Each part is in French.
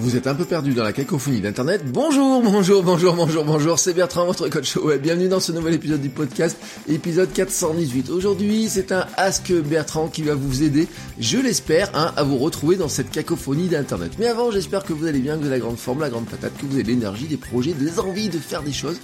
Vous êtes un peu perdu dans la cacophonie d'internet. Bonjour, bonjour, bonjour, bonjour, bonjour, c'est Bertrand, votre coach web. Bienvenue dans ce nouvel épisode du podcast, épisode 418. Aujourd'hui, c'est un Ask Bertrand qui va vous aider, je l'espère, hein, à vous retrouver dans cette cacophonie d'internet. Mais avant, j'espère que vous allez bien, que vous avez la grande forme, la grande patate, que vous avez l'énergie, des projets, des envies de faire des choses.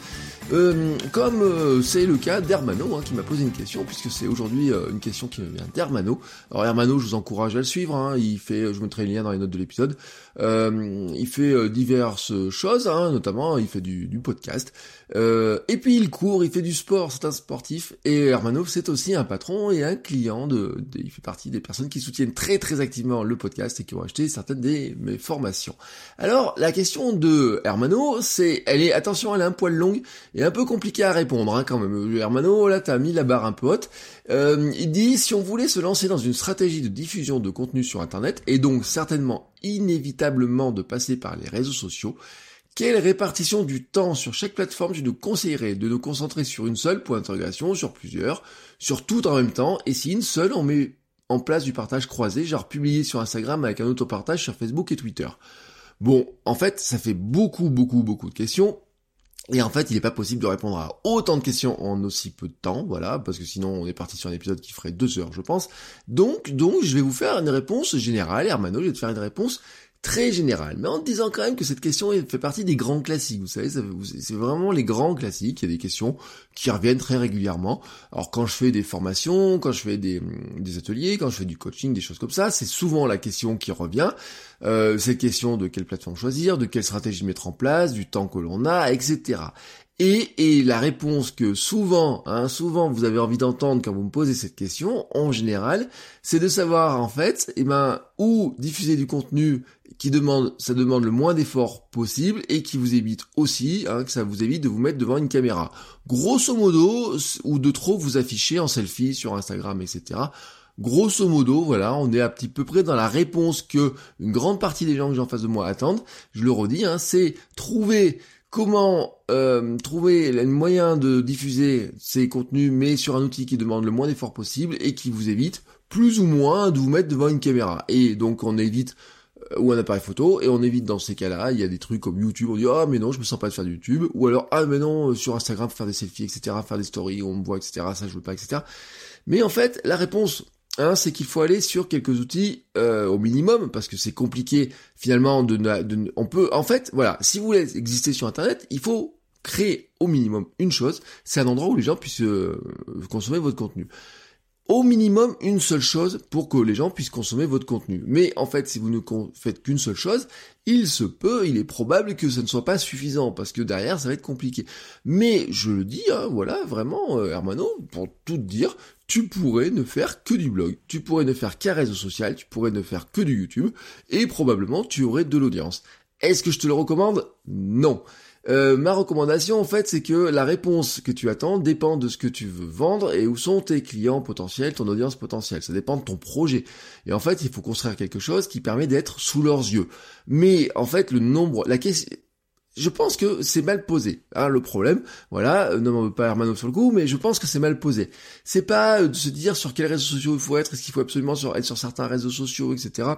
Euh, comme euh, c'est le cas d'Hermano hein, qui m'a posé une question, puisque c'est aujourd'hui euh, une question qui vient d'Hermano. Alors Hermano, je vous encourage à le suivre, hein, il fait, je mettrai le lien dans les notes de l'épisode, il fait diverses choses, hein, notamment il fait du, du podcast, et puis il court, il fait du sport, c'est un sportif, et Hermano c'est aussi un patron et un client, de, il fait partie des personnes qui soutiennent très très activement le podcast et qui ont acheté certaines des mes formations. Alors la question de Hermano, c'est, elle est, attention, elle est un poil longue, et un peu compliqué à répondre hein, quand même. Hermano, là t'as mis la barre un peu haute. Euh, il dit si on voulait se lancer dans une stratégie de diffusion de contenu sur Internet, et donc certainement inévitablement de passer par les réseaux sociaux, quelle répartition du temps sur chaque plateforme je nous conseillerais de nous concentrer sur une seule point d'interrogation, sur plusieurs, sur tout en même temps, et si une seule on met en place du partage croisé, genre publié sur Instagram avec un auto-partage sur Facebook et Twitter? Bon, en fait, ça fait beaucoup, beaucoup, beaucoup de questions. Et en fait, il n'est pas possible de répondre à autant de questions en aussi peu de temps, voilà, parce que sinon on est parti sur un épisode qui ferait deux heures, je pense. Donc, donc, je vais vous faire une réponse générale, Hermano, je vais te faire une réponse très général, mais en disant quand même que cette question fait partie des grands classiques. Vous savez, c'est vraiment les grands classiques. Il y a des questions qui reviennent très régulièrement. Alors quand je fais des formations, quand je fais des, ateliers, quand je fais du coaching, des choses comme ça, c'est souvent la question qui revient. Euh, cette question de quelle plateforme choisir, de quelle stratégie mettre en place, du temps que l'on a, etc. Et, et, la réponse que souvent, hein, souvent vous avez envie d'entendre quand vous me posez cette question, en général, c'est de savoir en fait, eh ben, où diffuser du contenu qui demande, ça demande le moins d'efforts possible et qui vous évite aussi, hein, que ça vous évite de vous mettre devant une caméra. Grosso modo, ou de trop vous afficher en selfie sur Instagram, etc. Grosso modo, voilà, on est à petit peu près dans la réponse que une grande partie des gens que j'ai en face de moi attendent. Je le redis, hein, c'est trouver comment euh, trouver le moyen de diffuser ces contenus, mais sur un outil qui demande le moins d'efforts possible et qui vous évite plus ou moins de vous mettre devant une caméra. Et donc on évite euh, ou un appareil photo et on évite dans ces cas-là il y a des trucs comme YouTube on dit ah mais non je me sens pas de faire du YouTube ou alors ah mais non euh, sur Instagram faire des selfies etc faire des stories on me voit etc ça je veux pas etc mais en fait la réponse hein, c'est qu'il faut aller sur quelques outils euh, au minimum parce que c'est compliqué finalement de, de on peut en fait voilà si vous voulez exister sur internet il faut créer au minimum une chose c'est un endroit où les gens puissent consommer votre contenu au minimum une seule chose pour que les gens puissent consommer votre contenu. Mais en fait, si vous ne faites qu'une seule chose, il se peut, il est probable que ce ne soit pas suffisant, parce que derrière, ça va être compliqué. Mais je le dis, hein, voilà, vraiment, euh, Hermano, pour tout dire, tu pourrais ne faire que du blog, tu pourrais ne faire qu'un réseau social, tu pourrais ne faire que du YouTube, et probablement tu aurais de l'audience. Est-ce que je te le recommande? Non. Euh, ma recommandation en fait c'est que la réponse que tu attends dépend de ce que tu veux vendre et où sont tes clients potentiels, ton audience potentielle. Ça dépend de ton projet. Et en fait il faut construire quelque chose qui permet d'être sous leurs yeux. Mais en fait le nombre, la question, je pense que c'est mal posé, hein, le problème. Voilà, ne m'en veux pas Hermano sur le coup, mais je pense que c'est mal posé. C'est pas de se dire sur quels réseaux sociaux il faut être, est-ce qu'il faut absolument être sur certains réseaux sociaux, etc.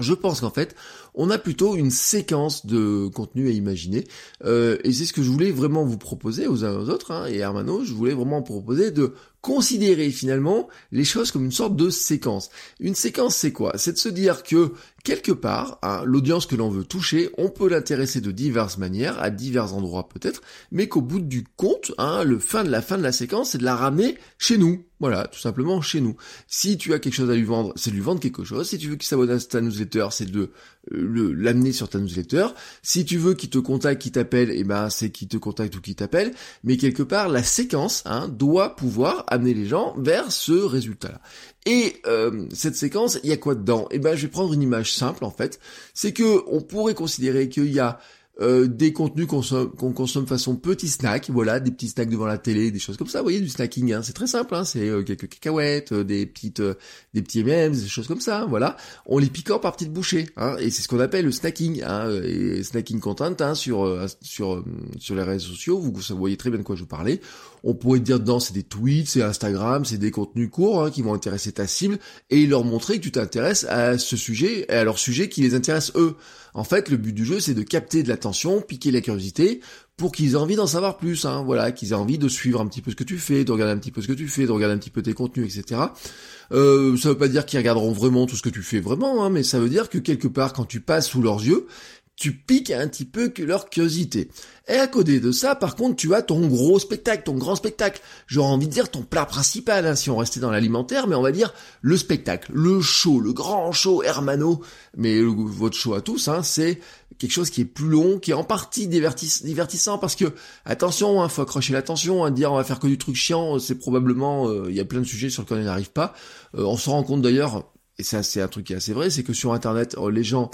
Je pense qu'en fait, on a plutôt une séquence de contenu à imaginer, euh, et c'est ce que je voulais vraiment vous proposer aux uns et aux autres, hein, et Hermano, je voulais vraiment proposer de considérer finalement les choses comme une sorte de séquence. Une séquence, c'est quoi? C'est de se dire que quelque part, hein, l'audience que l'on veut toucher, on peut l'intéresser de diverses manières, à divers endroits peut-être, mais qu'au bout du compte, hein, le fin de la fin de la séquence, c'est de la ramener chez nous. Voilà, tout simplement chez nous. Si tu as quelque chose à lui vendre, c'est de lui vendre quelque chose. Si tu veux qu'il s'abonne à ta newsletter, c'est de euh, l'amener sur ta newsletter. Si tu veux qu'il te contacte, qu'il t'appelle, eh ben c'est qu'il te contacte ou qu'il t'appelle. Mais quelque part, la séquence hein, doit pouvoir amener les gens vers ce résultat-là. Et euh, cette séquence, il y a quoi dedans? Eh ben, je vais prendre une image simple en fait. C'est que on pourrait considérer qu'il y a euh, des contenus qu'on consomme façon petit snack, voilà, des petits snacks devant la télé, des choses comme ça, vous voyez, du snacking, hein, c'est très simple, hein, c'est euh, quelques cacahuètes, euh, des petites, des petits M&M's, des choses comme ça, voilà, on les picore par petites bouchées, hein, et c'est ce qu'on appelle le snacking, hein, et snacking content, hein, sur sur sur les réseaux sociaux, vous, vous voyez très bien de quoi je parlais. On pourrait dire dedans, c'est des tweets, c'est Instagram, c'est des contenus courts hein, qui vont intéresser ta cible et leur montrer que tu t'intéresses à ce sujet et à leur sujet qui les intéresse eux. En fait, le but du jeu, c'est de capter de l'attention, piquer la curiosité, pour qu'ils aient envie d'en savoir plus, hein, voilà, qu'ils aient envie de suivre un petit peu ce que tu fais, de regarder un petit peu ce que tu fais, de regarder un petit peu tes contenus, etc. Euh, ça veut pas dire qu'ils regarderont vraiment tout ce que tu fais vraiment, hein, mais ça veut dire que quelque part, quand tu passes sous leurs yeux, tu piques un petit peu leur curiosité. Et à côté de ça, par contre, tu as ton gros spectacle, ton grand spectacle. J'aurais envie de dire ton plat principal, hein, si on restait dans l'alimentaire, mais on va dire le spectacle, le show, le grand show Hermano. Mais votre show à tous, hein, c'est quelque chose qui est plus long, qui est en partie divertissant, parce que attention, hein, faut accrocher l'attention, hein, dire on va faire que du truc chiant, c'est probablement euh, il y a plein de sujets sur lesquels on n'arrive pas. Euh, on se rend compte d'ailleurs, et ça c'est un truc qui est assez vrai, c'est que sur Internet, euh, les gens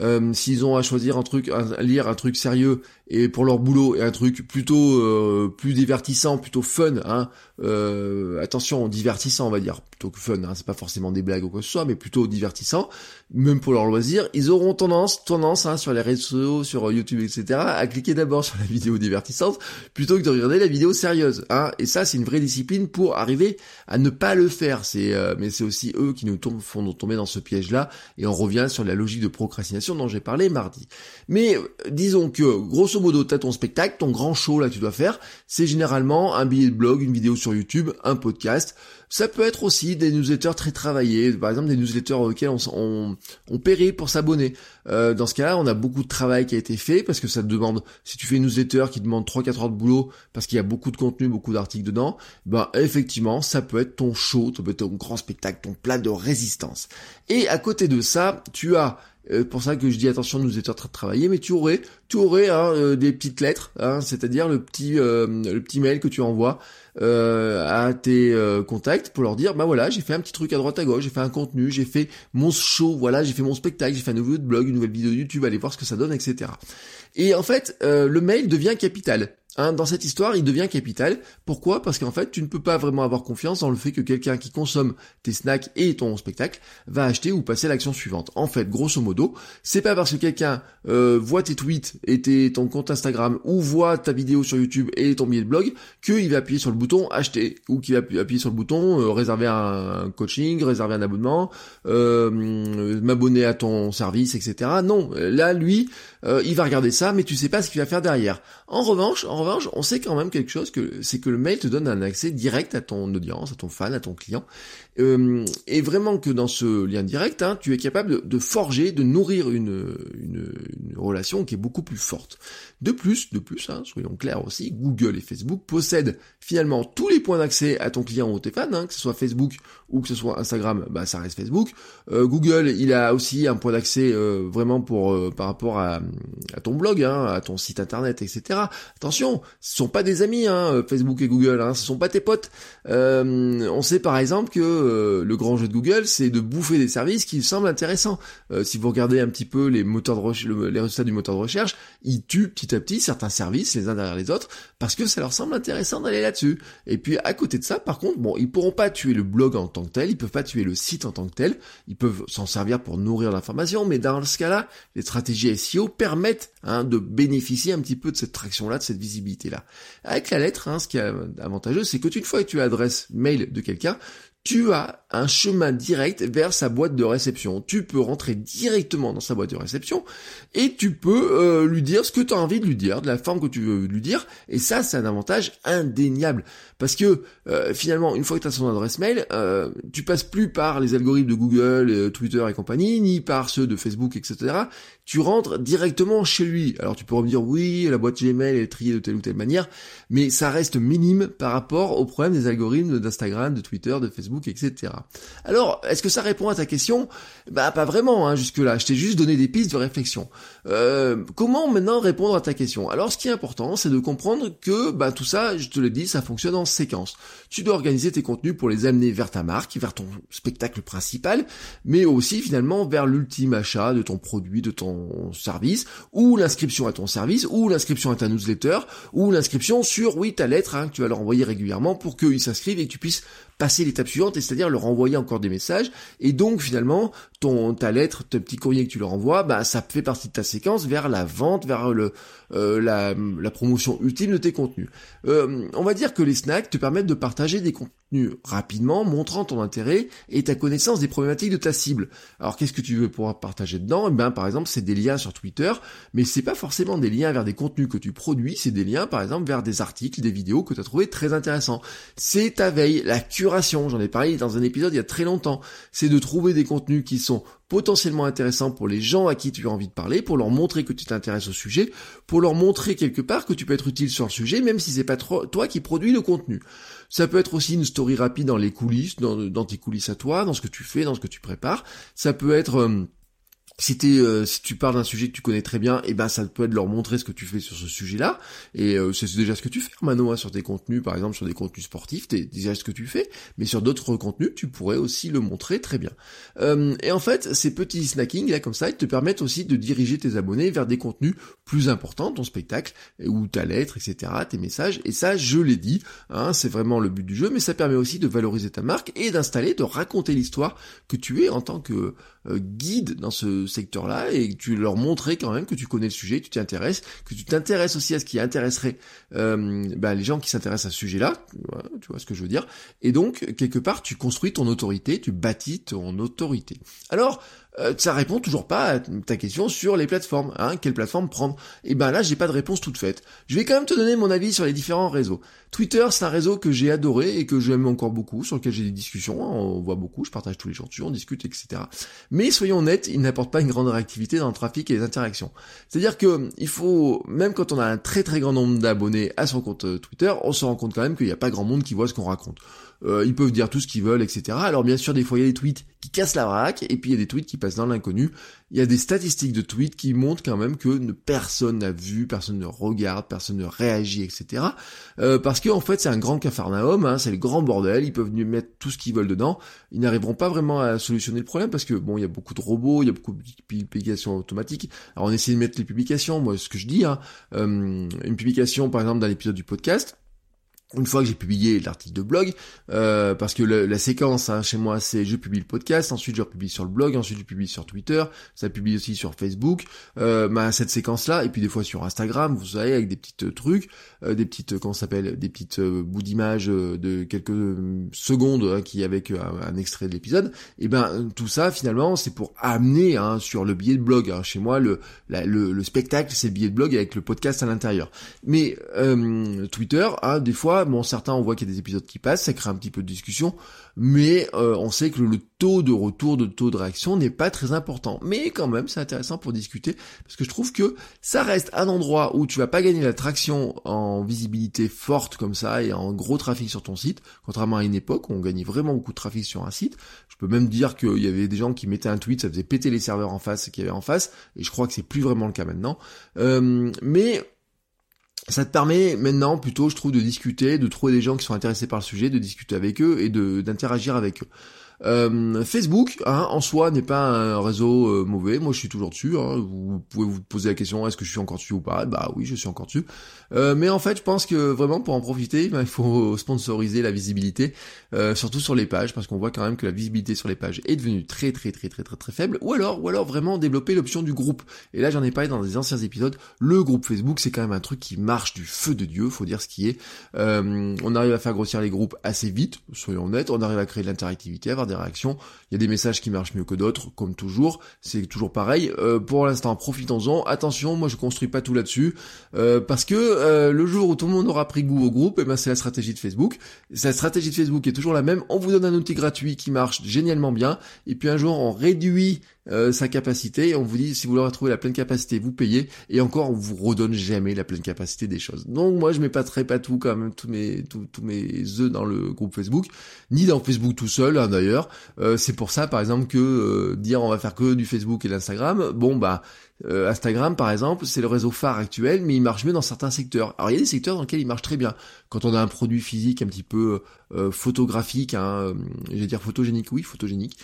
euh, s'ils ont à choisir un truc, à lire un truc sérieux et pour leur boulot et un truc plutôt euh, plus divertissant, plutôt fun, hein, euh, attention, divertissant on va dire, plutôt que fun, hein, c'est pas forcément des blagues ou quoi que ce soit, mais plutôt divertissant, même pour leur loisir, ils auront tendance, tendance hein, sur les réseaux, sur YouTube, etc., à cliquer d'abord sur la vidéo divertissante plutôt que de regarder la vidéo sérieuse, hein, et ça c'est une vraie discipline pour arriver à ne pas le faire, c'est, euh, mais c'est aussi eux qui nous tombent, font tomber dans ce piège-là, et on revient sur la logique de procrastination dont j'ai parlé mardi. Mais disons que, grosso grosso modo, t'as ton spectacle, ton grand show là que tu dois faire, c'est généralement un billet de blog, une vidéo sur YouTube, un podcast. Ça peut être aussi des newsletters très travaillés, par exemple des newsletters auxquels on, on, on paierait pour s'abonner. Euh, dans ce cas-là, on a beaucoup de travail qui a été fait parce que ça te demande, si tu fais une newsletter qui demande 3-4 heures de boulot parce qu'il y a beaucoup de contenu, beaucoup d'articles dedans, ben effectivement, ça peut être ton show, ça peut être ton grand spectacle, ton plat de résistance. Et à côté de ça, tu as euh, pour ça que je dis attention, nous étions en train de travailler, mais tu aurais, tu aurais hein, euh, des petites lettres, hein, c'est-à-dire le petit, euh, le petit mail que tu envoies à tes contacts pour leur dire, bah voilà, j'ai fait un petit truc à droite à gauche, j'ai fait un contenu, j'ai fait mon show, voilà, j'ai fait mon spectacle, j'ai fait un nouveau blog, une nouvelle vidéo YouTube, allez voir ce que ça donne, etc. Et en fait, le mail devient capital. Hein, dans cette histoire, il devient capital. Pourquoi? Parce qu'en fait, tu ne peux pas vraiment avoir confiance dans le fait que quelqu'un qui consomme tes snacks et ton spectacle va acheter ou passer à l'action suivante. En fait, grosso modo, c'est pas parce que quelqu'un euh, voit tes tweets et ton compte Instagram ou voit ta vidéo sur YouTube et ton billet de blog qu'il va appuyer sur le bouton acheter ou qu'il va appuyer sur le bouton euh, réserver un, coaching, réserver un abonnement, euh, m'abonner à ton service, etc. Non, là, lui, il va regarder ça, mais tu sais pas ce qu'il va faire derrière. En revanche, en revanche, on sait quand même quelque chose que c'est que le mail te donne un accès direct à ton audience, à ton fan, à ton client, euh, et vraiment que dans ce lien direct, hein, tu es capable de, forger, de nourrir une, relation qui est beaucoup plus forte. De plus, de plus, hein, soyons clairs aussi, Google et Facebook possèdent finalement tous les points d'accès à ton client ou tes fans, hein, que ce soit Facebook ou que ce soit Instagram, bah ça reste Facebook. Euh, Google, il a aussi un point d'accès euh, vraiment pour par rapport à, à ton blog, hein, à ton site internet, etc. Attention, ce sont pas des amis, hein, Facebook et Google, hein, ce sont pas tes potes. on sait par exemple que euh, le grand jeu de Google, c'est de bouffer des services qui semblent intéressants. Euh, si vous regardez un petit peu les moteurs de recherche, les résultats du moteur de recherche, ils tuent petit à petit certains services les uns derrière les autres parce que ça leur semble intéressant d'aller là-dessus. Et puis à côté de ça, par contre, bon, ils pourront pas tuer le blog en tant que tel, ils peuvent pas tuer le site en tant que tel, ils peuvent s'en servir pour nourrir l'information, mais dans ce cas-là, les stratégies SEO hein, de bénéficier un petit peu de cette traction-là, de cette visibilité-là. Avec la lettre, hein, ce qui est avantageux, c'est que une fois que tu adresses mail de quelqu'un, tu as un chemin direct vers sa boîte de réception. Tu peux rentrer directement dans sa boîte de réception et tu peux euh, lui dire ce que tu as envie de lui dire, de la forme que tu veux lui dire. Et ça, c'est un avantage indéniable. Parce que euh, finalement, une fois que tu as son adresse mail, euh, tu passes plus par les algorithmes de Google, Twitter et compagnie, ni par ceux de Facebook, etc. Tu rentres directement chez lui. Alors tu peux me dire oui, la boîte Gmail est triée de telle ou telle manière, mais ça reste minime par rapport au problème des algorithmes d'Instagram, de Twitter, de Facebook, etc. Alors, est-ce que ça répond à ta question? Bah pas vraiment, hein, jusque-là. Je t'ai juste donné des pistes de réflexion. Euh, comment maintenant répondre à ta question? Alors, ce qui est important, c'est de comprendre que bah, tout ça, je te l'ai dit, ça fonctionne en séquence. Tu dois organiser tes contenus pour les amener vers ta marque, vers ton spectacle principal, mais aussi finalement vers l'ultime achat de ton produit, de ton service, ou l'inscription à ton service, ou l'inscription à ta newsletter, ou l'inscription sur, oui, ta lettre, hein, que tu vas leur envoyer régulièrement pour qu'ils s'inscrivent et que tu puisses passer l'étape suivante, c'est-à-dire leur envoyer encore des messages. Et donc finalement, ton ta lettre, ton petit courrier que tu leur envoies, bah ça fait partie de ta séquence vers la vente, vers euh, la, promotion ultime de tes contenus. Euh, on va dire que les snacks te permettent de partager des contenus rapidement, montrant ton intérêt et ta connaissance des problématiques de ta cible. Alors qu'est-ce que tu veux pouvoir partager dedans? Eh ben par exemple c'est des liens sur Twitter, mais c'est pas forcément des liens vers des contenus que tu produis, c'est des liens par exemple vers des articles, des vidéos que tu as trouvé très intéressants. C'est ta veille, la curation, j'en ai parlé dans un épisode il y a très longtemps. C'est de trouver des contenus qui sont potentiellement intéressant pour les gens à qui tu as envie de parler, pour leur montrer que tu t'intéresses au sujet, pour leur montrer quelque part que tu peux être utile sur le sujet, même si c'est pas toi qui produis le contenu. Ça peut être aussi une story rapide dans les coulisses, dans, tes coulisses à toi, dans ce que tu fais, dans ce que tu prépares. Ça peut être euh, si, euh, si tu parles d'un sujet que tu connais très bien, et eh ben ça peut être leur montrer ce que tu fais sur ce sujet-là. Et euh, c'est déjà ce que tu fais, Mano, hein, sur tes contenus, par exemple sur des contenus sportifs, c'est déjà ce que tu fais. Mais sur d'autres contenus, tu pourrais aussi le montrer très bien. Euh, et en fait, ces petits snackings là comme ça, ils te permettent aussi de diriger tes abonnés vers des contenus plus importants, ton spectacle ou ta lettre, etc., tes messages. Et ça, je l'ai dit, hein, c'est vraiment le but du jeu, mais ça permet aussi de valoriser ta marque et d'installer, de raconter l'histoire que tu es en tant que guide dans ce secteur-là et tu leur montrer quand même que tu connais le sujet, que tu t'intéresses, que tu t'intéresses aussi à ce qui intéresserait euh, bah, les gens qui s'intéressent à ce sujet-là, tu vois ce que je veux dire. Et donc, quelque part, tu construis ton autorité, tu bâtis ton autorité. Alors, euh, ça répond toujours pas à ta question sur les plateformes. Hein, quelle plateforme prendre Et eh ben là, j'ai pas de réponse toute faite. Je vais quand même te donner mon avis sur les différents réseaux. Twitter, c'est un réseau que j'ai adoré et que j'aime encore beaucoup, sur lequel j'ai des discussions. Hein, on voit beaucoup, je partage tous les jours dessus, on discute, etc. Mais soyons honnêtes, il n'apporte pas une grande réactivité dans le trafic et les interactions. C'est-à-dire que il faut, même quand on a un très très grand nombre d'abonnés à son compte euh, Twitter, on se rend compte quand même qu'il n'y a pas grand monde qui voit ce qu'on raconte. Euh, ils peuvent dire tout ce qu'ils veulent, etc. Alors bien sûr, des fois il y a des tweets qui cassent la baraque, et puis il y a des tweets qui passent dans l'inconnu. Il y a des statistiques de tweets qui montrent quand même que personne n'a vu, personne ne regarde, personne ne réagit, etc. Euh, parce que en fait c'est un grand cafarnaum, hein, c'est le grand bordel, ils peuvent mettre tout ce qu'ils veulent dedans, ils n'arriveront pas vraiment à solutionner le problème parce que bon il y a beaucoup de robots, il y a beaucoup de publications automatiques. Alors on essaie de mettre les publications, moi ce que je dis, hein, euh, une publication par exemple d'un épisode du podcast, une fois que j'ai publié l'article de blog, euh, parce que la séquence hein, chez moi c'est je publie le podcast, ensuite je republie sur le blog, ensuite je publie sur Twitter, ça publie aussi sur Facebook, euh, bah, cette séquence là, et puis des fois sur Instagram, vous savez, avec des petites trucs, euh, des petites, comment s'appelle, des petites euh, bouts d'images euh, de quelques secondes hein, qui avec un, extrait de l'épisode, et ben tout ça finalement c'est pour amener hein, sur le billet de blog. Hein. Chez moi le, le, le, spectacle c'est le billet de blog avec le podcast à l'intérieur. Mais Twitter, hein, des fois bon, certains, on voit qu'il y a des épisodes qui passent, ça crée un petit peu de discussion, mais euh, on sait que le taux de retour, de taux de réaction n'est pas très important. Mais quand même, c'est intéressant pour discuter, parce que je trouve que ça reste un endroit où tu vas pas gagner la traction en visibilité forte comme ça et en gros trafic sur ton site, contrairement à une époque où on gagnait vraiment beaucoup de trafic sur un site. Je peux même dire qu'il y avait des gens qui mettaient un tweet, ça faisait péter les serveurs en face qu'il y avait en face, et je crois que c'est plus vraiment le cas maintenant. Euh, mais ça te permet maintenant plutôt, je trouve, de discuter, de trouver des gens qui sont intéressés par le sujet, de discuter avec eux et d'interagir avec eux. Euh, Facebook, hein, en soi, n'est pas un réseau euh, mauvais. Moi, je suis toujours dessus. Hein. Vous pouvez vous poser la question est-ce que je suis encore dessus ou pas? Bah oui, je suis encore dessus. Euh, mais en fait, je pense que vraiment pour en profiter, il faut sponsoriser la visibilité, surtout sur les pages, parce qu'on voit quand même que la visibilité sur les pages est devenue très très très très très très faible. Ou alors, ou alors vraiment développer l'option du groupe. Et là, j'en ai parlé dans des anciens épisodes. Le groupe Facebook, c'est quand même un truc qui marche du feu de dieu. Faut dire ce qui est. on arrive à faire grossir les groupes assez vite, soyons honnêtes. On arrive à créer de l'interactivité, des réactions. Il y a des messages qui marchent mieux que d'autres, comme toujours. C'est toujours pareil. Euh, pour l'instant, profitons-en. Attention, moi je construis pas tout là-dessus, euh, parce que euh, le jour où tout le monde aura pris goût au groupe, eh ben c'est la stratégie de Facebook. Cette stratégie de Facebook est toujours la même. On vous donne un outil gratuit qui marche génialement bien, et puis un jour on réduit euh, sa capacité, on vous dit si vous voulez retrouver la pleine capacité, vous payez, et encore on vous redonne jamais la pleine capacité des choses. Donc moi je mets pas très pas tout quand même tous mes tous, tous mes œufs dans le groupe Facebook, ni dans Facebook tout seul hein, d'ailleurs. Euh, c'est pour ça par exemple que euh, dire on va faire que du Facebook et l'Instagram, bon bah euh, Instagram, par exemple, c'est le réseau phare actuel, mais il marche mieux dans certains secteurs. Alors il y a des secteurs dans lesquels il marche très bien. Quand on a un produit physique un petit peu euh, photographique, hein, euh, je vais dire photogénique, oui, photogénique,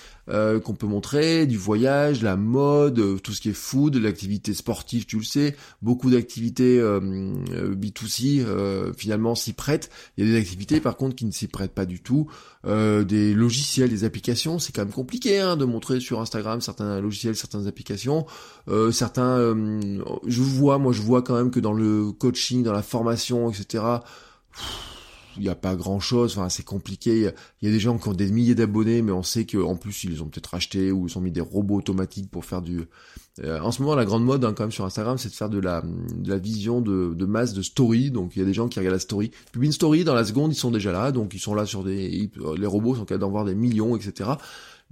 qu'on peut montrer, du voyage, la mode, tout ce qui est food, l'activité sportive, tu le sais, beaucoup d'activités B2C finalement s'y prêtent. Il y a des activités par contre qui ne s'y prêtent pas du tout. des logiciels, des applications, c'est quand même compliqué hein, de montrer sur Instagram certains logiciels, certaines applications. Certains, je vois, moi je vois quand même que dans le coaching, dans la formation, etc il n'y a pas grand chose, enfin c'est compliqué. Il y a des gens qui ont des milliers d'abonnés, mais on sait qu'en plus ils ont peut-être acheté ou ils ont mis des robots automatiques pour faire du. Euh, en ce moment, la grande mode hein, quand même sur Instagram, c'est de faire de la, vision de, masse de story. Donc il y a des gens qui regardent la story, publient une story dans la seconde, ils sont déjà là, donc ils sont là sur des, les robots sont capables d'en voir des millions, etc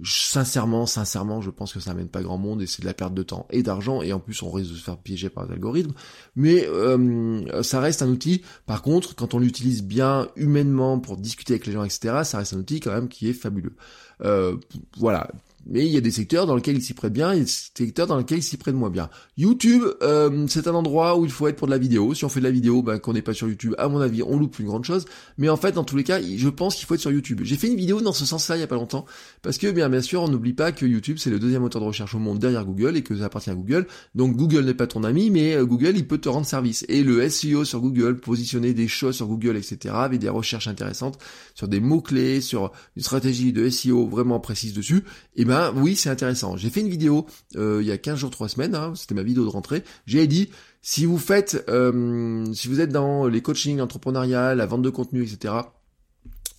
sincèrement, sincèrement, je pense que ça amène pas grand monde et c'est de la perte de temps et d'argent et en plus on risque de se faire piéger par les algorithmes. Mais euh, ça reste un outil. Par contre, quand on l'utilise bien humainement pour discuter avec les gens, etc., ça reste un outil quand même qui est fabuleux. Euh, voilà. Mais il y a des secteurs dans lesquels il s'y prête bien, et des secteurs dans lesquels il s'y prête moins bien. YouTube, euh, c'est un endroit où il faut être pour de la vidéo. Si on fait de la vidéo, ben, qu'on n'est pas sur YouTube, à mon avis, on loupe une grande chose. Mais en fait, dans tous les cas, je pense qu'il faut être sur YouTube. J'ai fait une vidéo dans ce sens-là il y a pas longtemps, parce que bien, bien sûr, on n'oublie pas que YouTube c'est le deuxième moteur de recherche au monde derrière Google et que ça appartient à Google. Donc Google n'est pas ton ami, mais euh, Google il peut te rendre service. Et le SEO sur Google, positionner des choses sur Google, etc., avec des recherches intéressantes sur des mots clés, sur une stratégie de SEO vraiment précise dessus. Et eh ben oui, c'est intéressant j'ai fait une vidéo euh, il y a 15 jours, 3 semaines, hein, c'était ma vidéo de rentrée. J'ai dit, si vous faites, euh, si vous êtes dans les coachings entrepreneurial, la vente de contenu, etc.,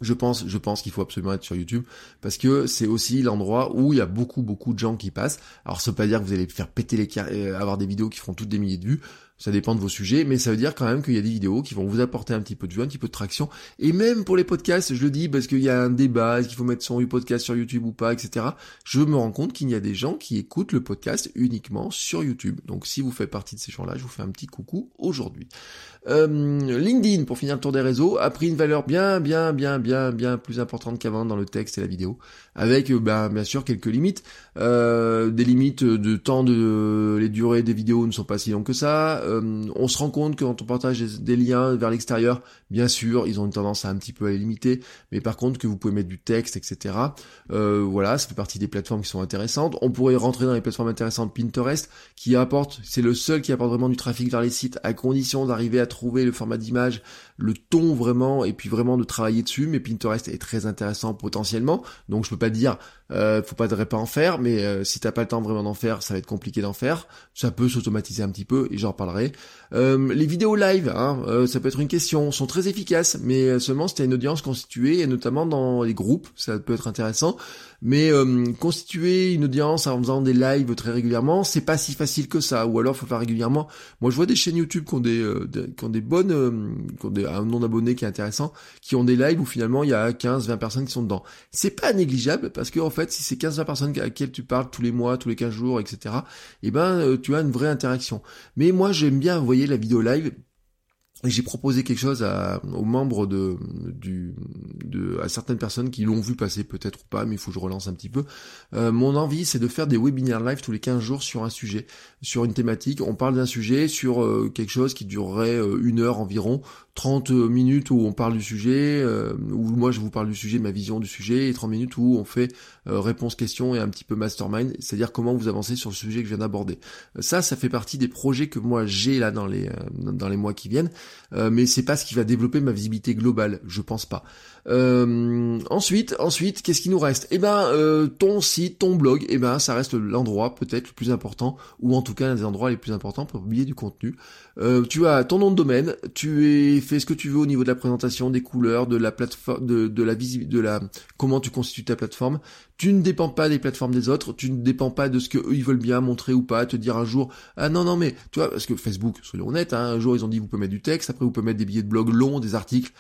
je pense, je pense qu'il faut absolument être sur YouTube parce que c'est aussi l'endroit où il y a beaucoup, beaucoup de gens qui passent. Alors, ça veut pas dire que vous allez faire péter les euh, avoir des vidéos qui feront toutes des milliers de vues ça dépend de vos sujets, mais ça veut dire quand même qu'il y a des vidéos qui vont vous apporter un petit peu de vue, un petit peu de traction. Et même pour les podcasts, je le dis parce qu'il y a un débat, est-ce qu'il faut mettre son podcast sur YouTube ou pas, etc. Je me rends compte qu'il y a des gens qui écoutent le podcast uniquement sur YouTube. Donc si vous faites partie de ces gens-là, je vous fais un petit coucou aujourd'hui. Euh, LinkedIn, pour finir le tour des réseaux, a pris une valeur bien, bien, bien, bien, bien plus importante qu'avant dans le texte et la vidéo, avec ben, bien sûr quelques limites. Euh, des limites de temps de les durées des vidéos ne sont pas si longues que ça. Euh, on se rend compte que quand on partage des, liens vers l'extérieur, bien sûr, ils ont une tendance à un petit peu à les limiter, mais par contre que vous pouvez mettre du texte, etc. Euh, voilà, ça fait partie des plateformes qui sont intéressantes. On pourrait rentrer dans les plateformes intéressantes Pinterest, qui apporte, c'est le seul qui apporte vraiment du trafic vers les sites, à condition d'arriver à trouver le format d'image, le ton vraiment, et puis vraiment de travailler dessus. Mais Pinterest est très intéressant potentiellement, donc je peux pas dire euh, faut pas pas en faire, mais euh, si t'as pas le temps vraiment d'en faire, ça va être compliqué d'en faire. Ça peut s'automatiser un petit peu et j'en reparlerai. Euh, les vidéos live, hein, euh, ça peut être une question, sont très efficaces, mais seulement si t'as une audience constituée et notamment dans les groupes, ça peut être intéressant. Mais constituer une audience en faisant des lives très régulièrement, c'est pas si facile que ça. Ou alors faut faire régulièrement. Moi je vois des chaînes YouTube qui ont des, qui ont des bonnes, qui ont des, un nom d'abonnés qui est intéressant, qui ont des lives où finalement il y a 15-20 personnes qui sont dedans. C'est pas négligeable parce que en fait si c'est 15 personnes à qui tu parles tous les mois, tous les 15 jours, etc., eh ben, euh, tu as une vraie interaction. Mais moi, j'aime bien envoyer la vidéo live j'ai proposé quelque chose à, aux membres de, du, de, à certaines personnes qui l'ont vu passer peut-être ou pas, mais il faut que je relance un petit peu. Euh, mon envie, c'est de faire des webinaires live tous les 15 jours sur un sujet, sur une thématique. On parle d'un sujet sur euh, quelque chose qui durerait euh, une heure environ, 30 minutes où on parle du sujet, où moi je vous parle du sujet, ma vision du sujet, et 30 minutes où on fait réponse-question et un petit peu mastermind, c'est-à-dire comment vous avancez sur le sujet que je viens d'aborder. Ça, ça fait partie des projets que moi j'ai là dans les, dans les mois qui viennent. Euh, mais c'est pas ce qui va développer ma visibilité globale, je pense pas. Euh, ensuite, ensuite, qu'est-ce qui nous reste? Eh ben, euh, ton site, ton blog, eh ben, ça reste l'endroit peut-être le plus important, ou en tout cas l'un des endroits les plus importants pour publier du contenu. tu as ton nom de domaine, tu es fait ce que tu veux au niveau de la présentation, des couleurs, de la plateforme, de, la visibilité, de la comment tu constitues ta plateforme. Tu ne dépends pas des plateformes des autres, tu ne dépends pas de ce que eux ils veulent bien montrer ou pas, te dire un jour ah non non mais tu vois parce que Facebook, soyons honnêtes, hein, un jour ils ont dit vous pouvez mettre du texte, après vous pouvez mettre des billets de blog longs, des articles.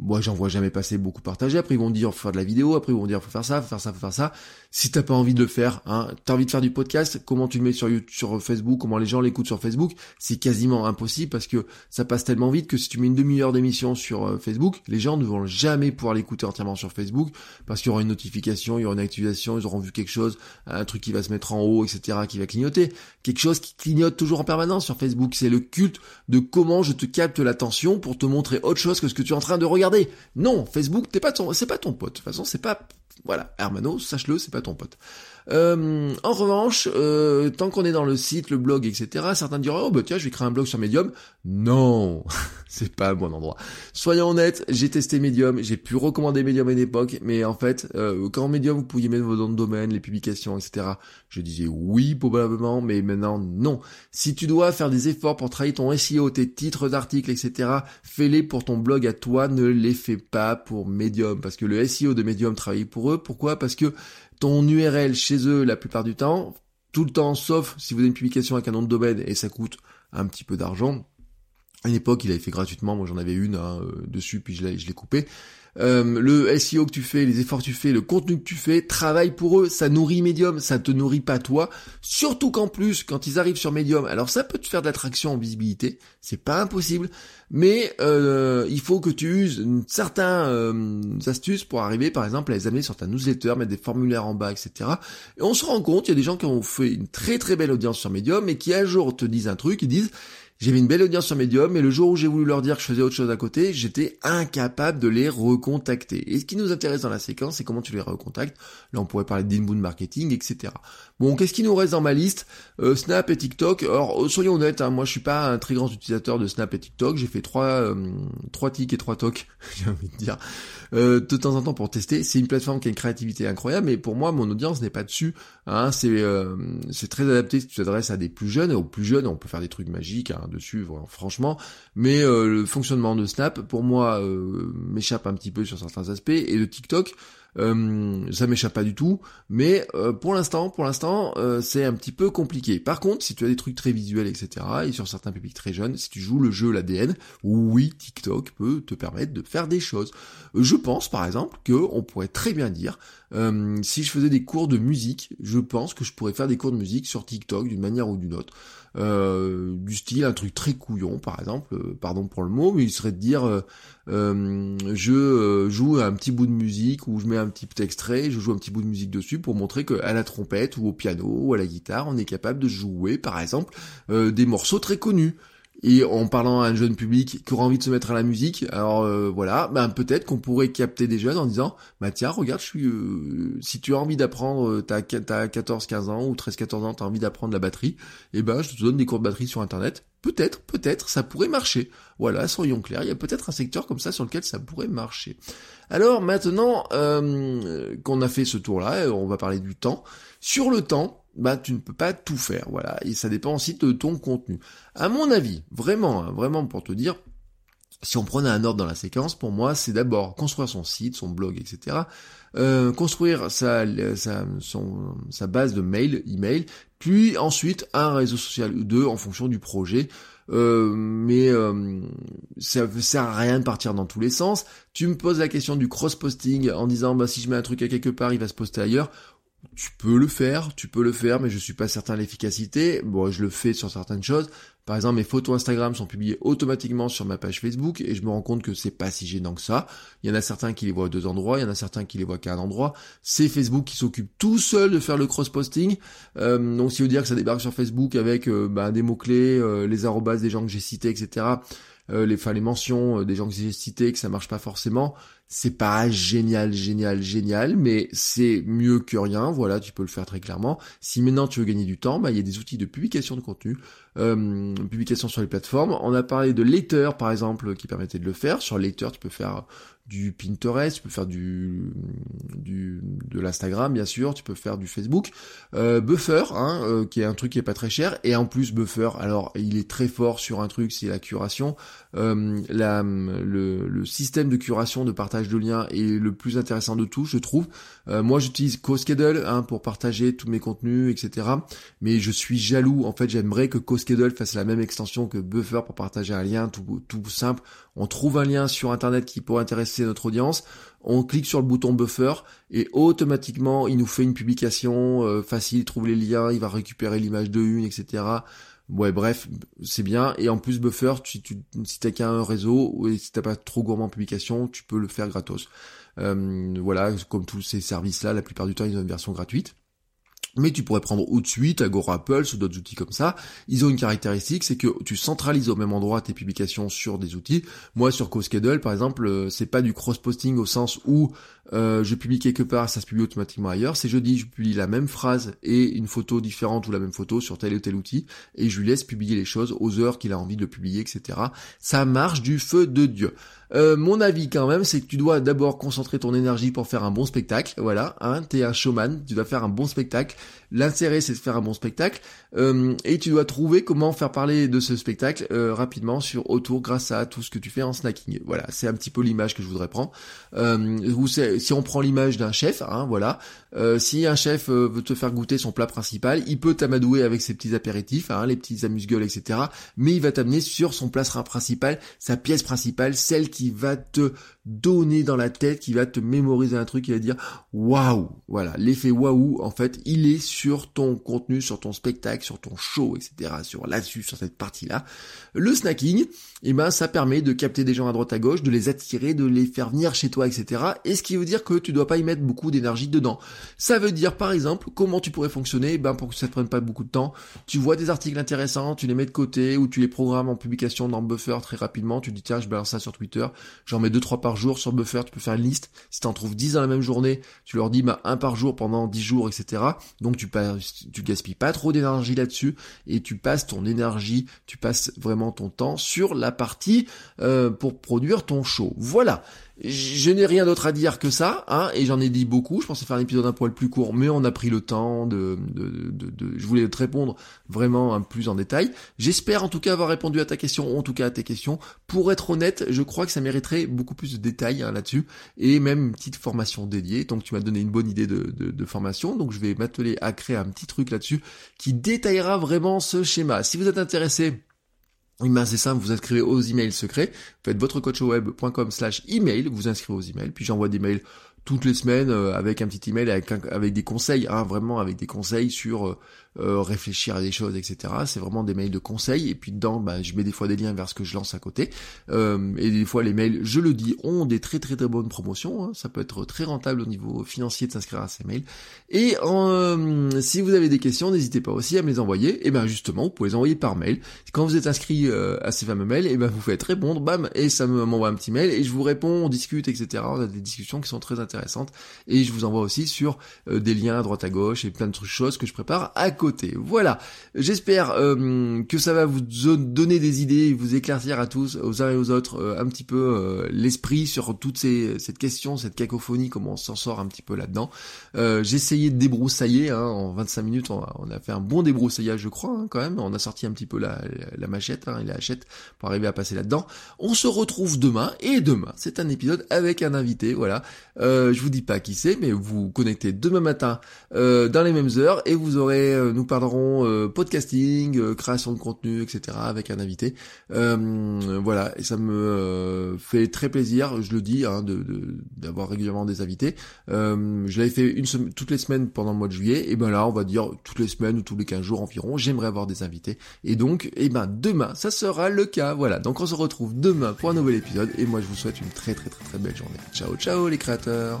Moi, j'en vois jamais passer beaucoup partagés. Après, ils vont dire, faut faire de la vidéo. Après, ils vont dire, faut faire ça, faut faire ça, faut faire ça. Si t'as pas envie de le faire, hein, t'as envie de faire du podcast, comment tu le mets sur YouTube, sur Facebook, comment les gens l'écoutent sur Facebook, c'est quasiment impossible parce que ça passe tellement vite que si tu mets une demi-heure d'émission sur euh, Facebook, les gens ne vont jamais pouvoir l'écouter entièrement sur Facebook parce qu'il y aura une notification, il y aura une activation, ils auront vu quelque chose, un truc qui va se mettre en haut, etc., qui va clignoter. Quelque chose qui clignote toujours en permanence sur Facebook. C'est le culte de comment je te capte l'attention pour te montrer autre chose que ce que tu es en train de regarder. Non, Facebook, t'es pas c'est pas ton pote. De toute façon, c'est pas voilà, Hermano, sache-le, c'est pas ton pote. Euh, en revanche, euh, tant qu'on est dans le site, le blog, etc., certains diront oh bah tiens, je vais créer un blog sur Medium. Non, c'est pas un bon endroit. Soyons honnêtes, j'ai testé Medium, j'ai pu recommander Medium à une époque, mais en fait, euh, quand Medium vous pouviez mettre vos noms de domaine, les publications, etc., je disais oui probablement, mais maintenant non. Si tu dois faire des efforts pour travailler ton SEO, tes titres d'articles, etc., fais-les pour ton blog à toi, ne les fais pas pour Medium, parce que le SEO de Medium travaille pour eux. Pourquoi? Parce que ton URL chez eux la plupart du temps, tout le temps, sauf si vous avez une publication avec un nom de domaine et ça coûte un petit peu d'argent. À une époque, il avait fait gratuitement, moi j'en avais une hein, euh, dessus, puis je l'ai coupé. Euh, le SEO que tu fais, les efforts que tu fais, le contenu que tu fais, travaille pour eux, ça nourrit Medium, ça te nourrit pas toi. Surtout qu'en plus, quand ils arrivent sur Medium, alors ça peut te faire de l'attraction en visibilité, c'est pas impossible, mais euh, il faut que tu uses certaines euh, astuces pour arriver, par exemple, à les amener sur ta newsletter, mettre des formulaires en bas, etc. Et on se rend compte, il y a des gens qui ont fait une très très belle audience sur Medium et qui un jour te disent un truc, ils disent j'avais une belle audience sur Medium, mais le jour où j'ai voulu leur dire que je faisais autre chose à côté, j'étais incapable de les recontacter. Et ce qui nous intéresse dans la séquence, c'est comment tu les recontactes. Là, on pourrait parler d'inbound marketing, etc. Bon, qu'est-ce qui nous reste dans ma liste? Euh, Snap et TikTok. Alors, euh, soyons honnêtes, hein, moi, je suis pas un très grand utilisateur de Snap et TikTok. J'ai fait trois, euh, trois tics et trois tocs, j'ai envie de dire, de temps en temps pour tester. C'est une plateforme qui a une créativité incroyable, mais pour moi, mon audience n'est pas dessus. Hein, c'est, c'est très adapté si tu t'adresses à des plus jeunes. Et aux plus jeunes, on peut faire des trucs magiques. Hein, dessus, franchement. Mais euh, le fonctionnement de Snap, pour moi, euh, m'échappe un petit peu sur certains aspects. Et de TikTok, euh, ça m'échappe pas du tout, mais pour l'instant, pour l'instant, c'est un petit peu compliqué. Par contre, si tu as des trucs très visuels, etc., et sur certains publics très jeunes, si tu joues le jeu l'ADN, oui, TikTok peut te permettre de faire des choses. Je pense, par exemple, que on pourrait très bien dire, si je faisais des cours de musique, je pense que je pourrais faire des cours de musique sur TikTok d'une manière ou d'une autre. Euh, du style un truc très couillon par exemple, euh, pardon pour le mot, mais il serait de dire euh, je joue un petit bout de musique ou je mets un petit extrait, je joue un petit bout de musique dessus pour montrer qu'à la trompette ou au piano ou à la guitare, on est capable de jouer par exemple des morceaux très connus et en parlant à un jeune public qui aura envie de se mettre à la musique, alors euh, voilà, ben peut-être qu'on pourrait capter des jeunes en disant, bah tiens, regarde, je suis, euh, si tu as envie d'apprendre, euh, t'as, t'as 14-15 ans ou 13-14 ans, t'as envie d'apprendre la batterie, et eh ben je te donne des cours de batterie sur internet. Peut-être, peut-être, ça pourrait marcher. Voilà, soyons clairs, il y a peut-être un secteur comme ça sur lequel ça pourrait marcher. Alors maintenant qu'on a fait ce tour-là, on va parler du temps. Sur le temps, bah tu ne peux pas tout faire, voilà, et ça dépend aussi de ton contenu. À mon avis, vraiment, hein, vraiment pour te dire, si on prenait un ordre dans la séquence, pour moi, c'est d'abord construire son site, son blog, etc. Euh, construire sa, base de mail, email, puis ensuite un réseau social ou deux en fonction du projet. Euh, mais euh, ça ne sert à rien de partir dans tous les sens. Tu me poses la question du cross-posting en disant bah si je mets un truc à quelque part, il va se poster ailleurs. Tu peux le faire, tu peux le faire, mais je suis pas certain de l'efficacité. Bon, je le fais sur certaines choses. Par exemple, mes photos Instagram sont publiées automatiquement sur ma page Facebook et je me rends compte que c'est pas si gênant que ça. Il y en a certains qui les voient à deux endroits, il y en a certains qui les voient qu'à un endroit. C'est Facebook qui s'occupe tout seul de faire le cross-posting. Euh, donc, si vous dire que ça débarque sur Facebook avec euh, bah, des mots-clés, euh, les arrobas des gens que j'ai cités, etc., les, enfin, les mentions des gens que j'ai cités, que ça marche pas forcément, c'est pas génial, génial, génial, mais c'est mieux que rien. Voilà, tu peux le faire très clairement. Si maintenant tu veux gagner du temps, bah, il y a des outils de publication de contenu, euh, publication sur les plateformes. On a parlé de Later, par exemple, qui permettait de le faire. Sur Later, tu peux faire du Pinterest, tu peux faire du, du de l'Instagram bien sûr, tu peux faire du Facebook, euh, Buffer, hein, euh, qui est un truc qui est pas très cher, et en plus Buffer, alors il est très fort sur un truc, c'est la curation, euh, la, le, le, système de curation de partage de liens est le plus intéressant de tout, je trouve. Euh, moi j'utilise CoSchedule hein, pour partager tous mes contenus, etc. Mais je suis jaloux, en fait j'aimerais que CoSchedule fasse la même extension que Buffer pour partager un lien tout, simple. On trouve un lien sur internet qui pourrait intéresser notre audience, on clique sur le bouton buffer et automatiquement il nous fait une publication euh, facile, il trouve les liens, il va récupérer l'image de une, etc. Ouais, bref, c'est bien. Et en plus, Buffer, tu, tu, si t'as qu'un réseau, et si t'as pas trop gourmand en publication, tu peux le faire gratos. Euh, voilà, comme tous ces services-là, la plupart du temps, ils ont une version gratuite. Mais tu pourrais prendre Outsuite, Agora ou d'autres outils comme ça. Ils ont une caractéristique, c'est que tu centralises au même endroit tes publications sur des outils. Moi, sur CoSchedule, par exemple, euh, c'est pas du cross-posting au sens où euh, je publie quelque part, ça se publie automatiquement ailleurs. C'est jeudi, je publie la même phrase et une photo différente ou la même photo sur tel ou tel outil et je lui laisse publier les choses aux heures qu'il a envie de publier, etc. Ça marche du feu de Dieu. Euh, mon avis quand même, c'est que tu dois d'abord concentrer ton énergie pour faire un bon spectacle. Voilà, hein, t'es un showman, tu dois faire un bon spectacle. L'intérêt, c'est de faire un bon spectacle. Euh, et tu dois trouver comment faire parler de ce spectacle euh, rapidement sur autour grâce à tout ce que tu fais en snacking. Voilà, c'est un petit peu l'image que je voudrais prendre. Euh, si on prend l'image d'un chef, hein, voilà, euh, si un chef euh, veut te faire goûter son plat principal, il peut t'amadouer avec ses petits apéritifs, hein, les petits amuse-gueules, etc. Mais il va t'amener sur son plat principal, sa pièce principale, celle qui va te donner dans la tête, qui va te mémoriser un truc, qui va dire waouh, voilà, l'effet waouh, en fait, il est sur ton contenu, sur ton spectacle, sur ton show, etc. Sur là-dessus, sur cette partie-là. Le snacking, eh ben, ça permet de capter des gens à droite à gauche, de les attirer, de les faire venir chez toi, etc. Et ce qui veut dire que tu dois pas y mettre beaucoup d'énergie dedans. Ça veut dire, par exemple, comment tu pourrais fonctionner, eh ben, pour que ça ne prenne pas beaucoup de temps. Tu vois des articles intéressants, tu les mets de côté, ou tu les programmes en publication dans Buffer très rapidement, tu dis, tiens, je balance ça sur Twitter, j'en mets deux, trois par jour sur Buffer, tu peux faire une liste. Si t'en trouves 10 dans la même journée, tu leur dis bah, un par jour pendant 10 jours, etc. tu gaspilles pas trop d'énergie là-dessus et tu passes ton énergie, tu passes vraiment ton temps sur la partie euh, pour produire ton show. Voilà. Je n'ai rien d'autre à dire que ça, hein, et j'en ai dit beaucoup. Je pensais faire un épisode un poil plus court, mais on a pris le temps de, de, de, de je voulais te répondre vraiment un plus en détail. J'espère en tout cas avoir répondu à ta question, ou en tout cas à tes questions. Pour être honnête, je crois que ça mériterait beaucoup plus de détails hein, là-dessus, et même une petite formation dédiée. Donc tu m'as donné une bonne idée de, de, de formation, donc je vais m'atteler à créer un petit truc là-dessus qui détaillera vraiment ce schéma. Si vous êtes intéressé c'est simple, vous inscrivez aux emails secrets, vous faites votrecoachweb.com slash email, vous inscrivez aux emails, puis j'envoie des mails toutes les semaines euh, avec un petit email avec, avec des conseils, hein, vraiment avec des conseils sur euh, euh, réfléchir à des choses, etc. C'est vraiment des mails de conseils. Et puis dedans, bah, je mets des fois des liens vers ce que je lance à côté. Euh, et des fois, les mails, je le dis, ont des très très très bonnes promotions. Hein. Ça peut être très rentable au niveau financier de s'inscrire à ces mails. Et euh, si vous avez des questions, n'hésitez pas aussi à me les envoyer. Et ben justement, vous pouvez les envoyer par mail. Quand vous êtes inscrit à ces fameux mails, et ben vous faites répondre, bam, et ça m'envoie un petit mail et je vous réponds, on discute, etc. On a des discussions qui sont très intéressantes. Et je vous envoie aussi sur des liens à droite à gauche et plein de choses que je prépare à côté voilà. J'espère euh, que ça va vous donner des idées, vous éclaircir à tous, aux uns et aux autres, euh, un petit peu euh, l'esprit sur toute ces, cette question, cette cacophonie, comment on s'en sort un petit peu là-dedans. J'ai essayé de débroussailler, hein, en 25 minutes, on a, fait un bon débroussaillage, je crois, hein, quand même. On a sorti un petit peu la, machette hein, et la hachette pour arriver à passer là-dedans. On se retrouve demain, et demain, c'est un épisode avec un invité, voilà. je vous dis pas qui c'est, mais vous connectez demain matin dans les mêmes heures, et vous aurez nous parlerons euh, podcasting, euh, création de contenu, etc. avec un invité. Euh, voilà, et ça me fait très plaisir, je le dis, hein, de, d'avoir régulièrement des invités. je l'avais fait une toutes les semaines pendant le mois de juillet, et ben là, on va dire toutes les semaines ou tous les 15 jours environ, j'aimerais avoir des invités. Et donc, et eh ben demain, ça sera le cas. Voilà, donc on se retrouve demain pour un nouvel épisode, et moi je vous souhaite une très très très très belle journée. Ciao ciao les créateurs